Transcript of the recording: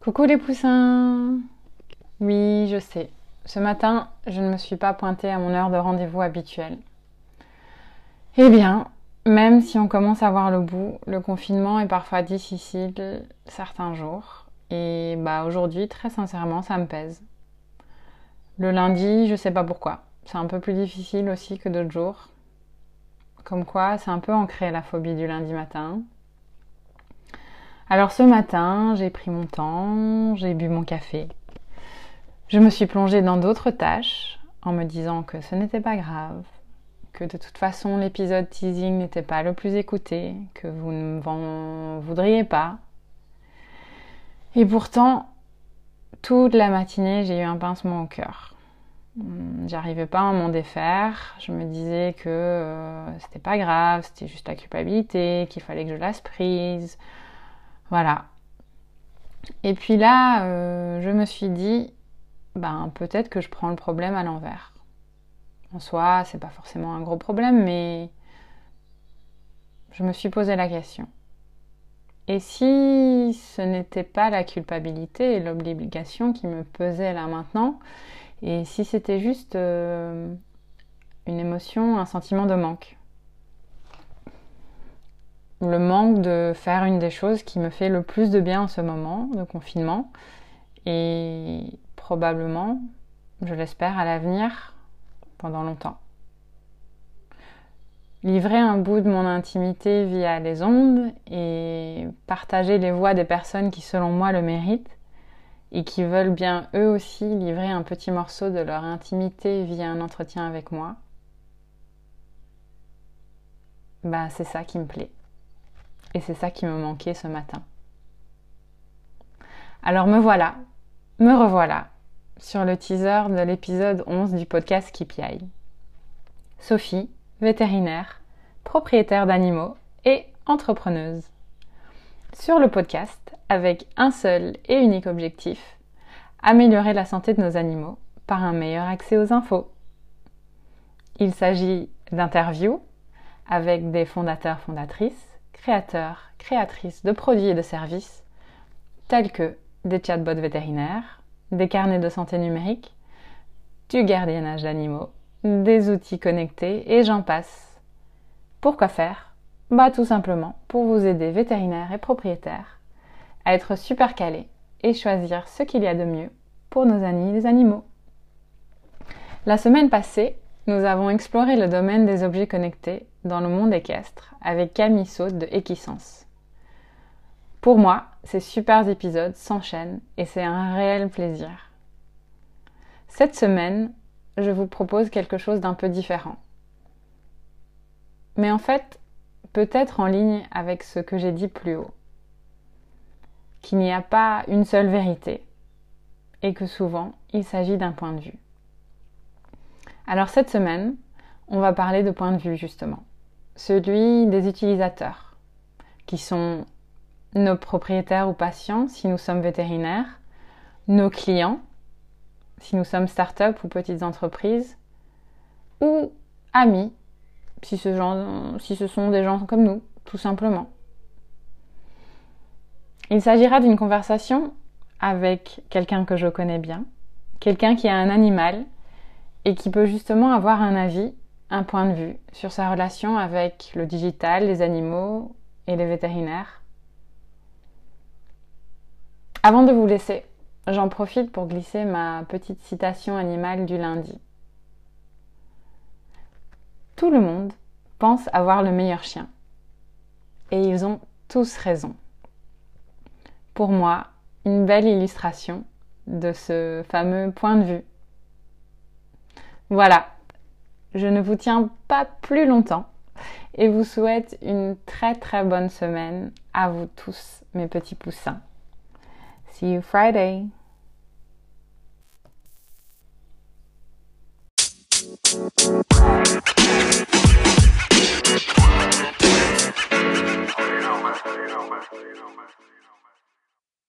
Coucou les poussins Oui, je sais. Ce matin, je ne me suis pas pointée à mon heure de rendez-vous habituelle. Eh bien, même si on commence à voir le bout, le confinement est parfois difficile certains jours. Et bah aujourd'hui, très sincèrement, ça me pèse. Le lundi, je sais pas pourquoi. C'est un peu plus difficile aussi que d'autres jours. Comme quoi, c'est un peu ancré la phobie du lundi matin. Alors ce matin, j'ai pris mon temps, j'ai bu mon café. Je me suis plongée dans d'autres tâches en me disant que ce n'était pas grave, que de toute façon l'épisode teasing n'était pas le plus écouté, que vous ne m'en voudriez pas. Et pourtant, toute la matinée, j'ai eu un pincement au cœur. Hmm, j'arrivais pas à m'en défaire. Je me disais que euh, c'était pas grave, c'était juste la culpabilité, qu'il fallait que je lasse prise, voilà. Et puis là, euh, je me suis dit, ben peut-être que je prends le problème à l'envers. En soi, c'est pas forcément un gros problème, mais je me suis posé la question. Et si ce n'était pas la culpabilité et l'obligation qui me pesaient là maintenant, et si c'était juste euh, une émotion, un sentiment de manque? Le manque de faire une des choses qui me fait le plus de bien en ce moment de confinement et probablement, je l'espère, à l'avenir pendant longtemps. Livrer un bout de mon intimité via les ondes et partager les voix des personnes qui selon moi le méritent et qui veulent bien eux aussi livrer un petit morceau de leur intimité via un entretien avec moi, bah c'est ça qui me plaît. Et c'est ça qui me manquait ce matin. Alors me voilà, me revoilà sur le teaser de l'épisode 11 du podcast KPI. Sophie, vétérinaire, propriétaire d'animaux et entrepreneuse. Sur le podcast, avec un seul et unique objectif, améliorer la santé de nos animaux par un meilleur accès aux infos. Il s'agit d'interviews avec des fondateurs fondatrices, créateurs, créatrices de produits et de services tels que des chatbots vétérinaires, des carnets de santé numérique, du gardiennage d'animaux, des outils connectés et j'en passe. Pourquoi faire? Bah tout simplement pour vous aider vétérinaires et propriétaires à être super calés et choisir ce qu'il y a de mieux pour nos amis les animaux. La semaine passée, nous avons exploré le domaine des objets connectés dans le monde équestre avec Camille Saute de Equisens. Pour moi, ces super épisodes s'enchaînent et c'est un réel plaisir. Cette semaine, je vous propose quelque chose d'un peu différent. Mais en fait, peut-être en ligne avec ce que j'ai dit plus haut. Qu'il n'y a pas une seule vérité et que souvent il s'agit d'un point de vue. Alors cette semaine, on va parler de point de vue justement celui des utilisateurs, qui sont nos propriétaires ou patients si nous sommes vétérinaires, nos clients si nous sommes start-up ou petites entreprises, ou amis si ce, si ce sont des gens comme nous, tout simplement. Il s'agira d'une conversation avec quelqu'un que je connais bien, quelqu'un qui a un animal et qui peut justement avoir un avis un point de vue sur sa relation avec le digital, les animaux et les vétérinaires. Avant de vous laisser, j'en profite pour glisser ma petite citation animale du lundi. Tout le monde pense avoir le meilleur chien. Et ils ont tous raison. Pour moi, une belle illustration de ce fameux point de vue. Voilà, je ne vous tiens pas plus longtemps et vous souhaite une très très bonne semaine à vous tous, mes petits poussins. See you Friday!